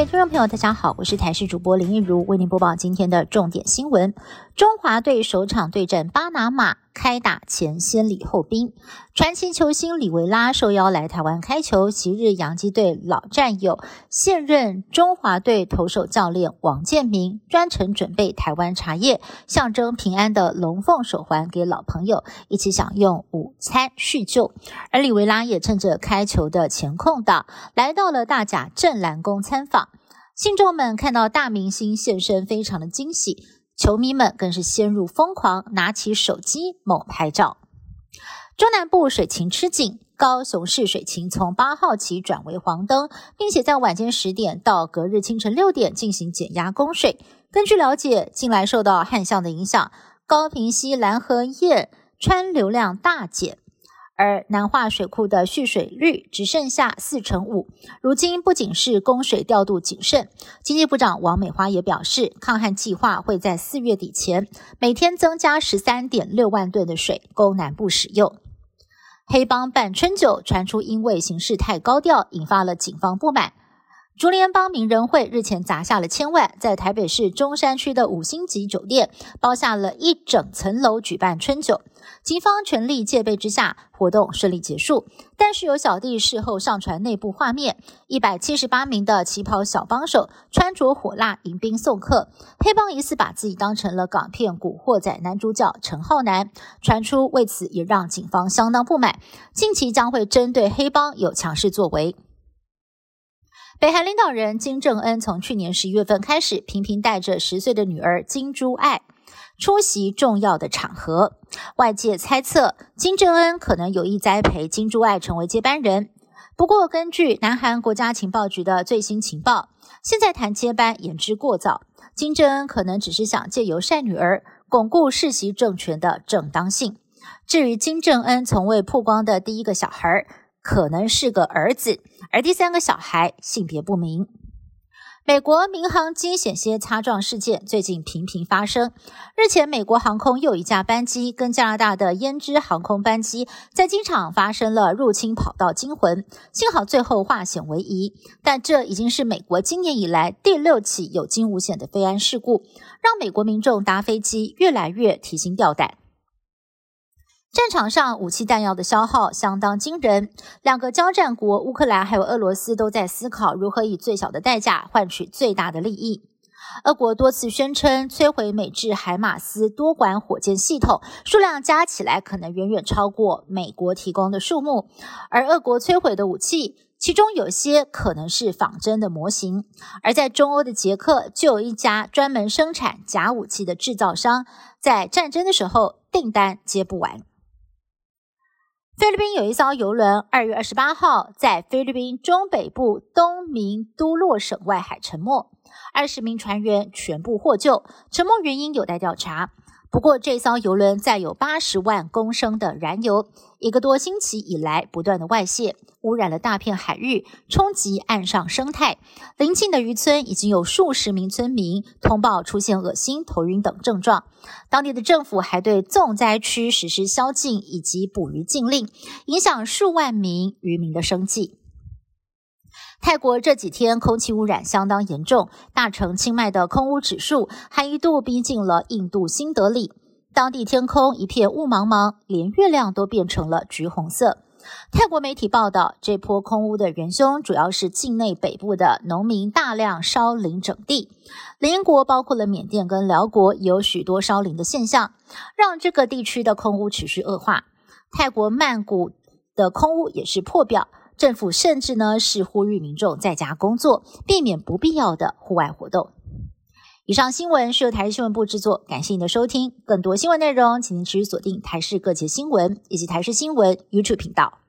位听众朋友，大家好，我是台视主播林一如，为您播报今天的重点新闻。中华队首场对阵巴拿马，开打前先礼后兵。传奇球星里维拉受邀来台湾开球，昔日洋基队老战友、现任中华队投手教练王建民专程准备台湾茶叶，象征平安的龙凤手环给老朋友，一起享用午餐叙旧。而里维拉也趁着开球的前空档，来到了大甲镇澜宫参访。信众们看到大明星现身，非常的惊喜，球迷们更是陷入疯狂，拿起手机猛拍照。中南部水情吃紧，高雄市水情从八号起转为黄灯，并且在晚间十点到隔日清晨六点进行减压供水。根据了解，近来受到旱象的影响，高平溪蓝河堰川流量大减。而南化水库的蓄水率只剩下四成五，如今不仅是供水调度谨慎，经济部长王美花也表示，抗旱计划会在四月底前每天增加十三点六万吨的水供南部使用。黑帮办春酒传出，因为形势太高调，引发了警方不满。竹联帮名人会日前砸下了千万，在台北市中山区的五星级酒店包下了一整层楼举办春酒。警方全力戒备之下，活动顺利结束。但是有小弟事后上传内部画面，一百七十八名的旗袍小帮手穿着火辣迎宾送客。黑帮疑似把自己当成了港片《古惑仔》男主角陈浩南，传出为此也让警方相当不满，近期将会针对黑帮有强势作为。北韩领导人金正恩从去年十一月份开始，频频带着十岁的女儿金珠爱出席重要的场合。外界猜测，金正恩可能有意栽培金珠爱成为接班人。不过，根据南韩国家情报局的最新情报，现在谈接班言之过早。金正恩可能只是想借由晒女儿，巩固世袭政权的正当性。至于金正恩从未曝光的第一个小孩，可能是个儿子。而第三个小孩性别不明。美国民航机险些擦撞事件最近频频发生。日前，美国航空又一架班机跟加拿大的胭脂航空班机在机场发生了入侵跑道惊魂，幸好最后化险为夷。但这已经是美国今年以来第六起有惊无险的飞安事故，让美国民众搭飞机越来越提心吊胆。战场上武器弹药的消耗相当惊人，两个交战国乌克兰还有俄罗斯都在思考如何以最小的代价换取最大的利益。俄国多次宣称摧毁美制海马斯多管火箭系统，数量加起来可能远远超过美国提供的数目。而俄国摧毁的武器，其中有些可能是仿真的模型。而在中欧的捷克，就有一家专门生产假武器的制造商，在战争的时候订单接不完。菲律宾有一艘游轮，二月二十八号在菲律宾中北部东明都洛省外海沉没，二十名船员全部获救，沉没原因有待调查。不过，这艘游轮载有八十万公升的燃油，一个多星期以来不断的外泄，污染了大片海域，冲击岸上生态。邻近的渔村已经有数十名村民通报出现恶心、头晕等症状。当地的政府还对重灾区实施宵禁以及捕鱼禁令，影响数万名渔民的生计。泰国这几天空气污染相当严重，大城清迈的空污指数还一度逼近了印度新德里。当地天空一片雾茫茫，连月亮都变成了橘红色。泰国媒体报道，这波空污的元凶主要是境内北部的农民大量烧林整地。邻国包括了缅甸跟辽国，有许多烧林的现象，让这个地区的空污持续恶化。泰国曼谷的空污也是破表。政府甚至呢是呼吁民众在家工作，避免不必要的户外活动。以上新闻是由台视新闻部制作，感谢您的收听。更多新闻内容，请您持续锁定台视各节新闻以及台视新闻 YouTube 频道。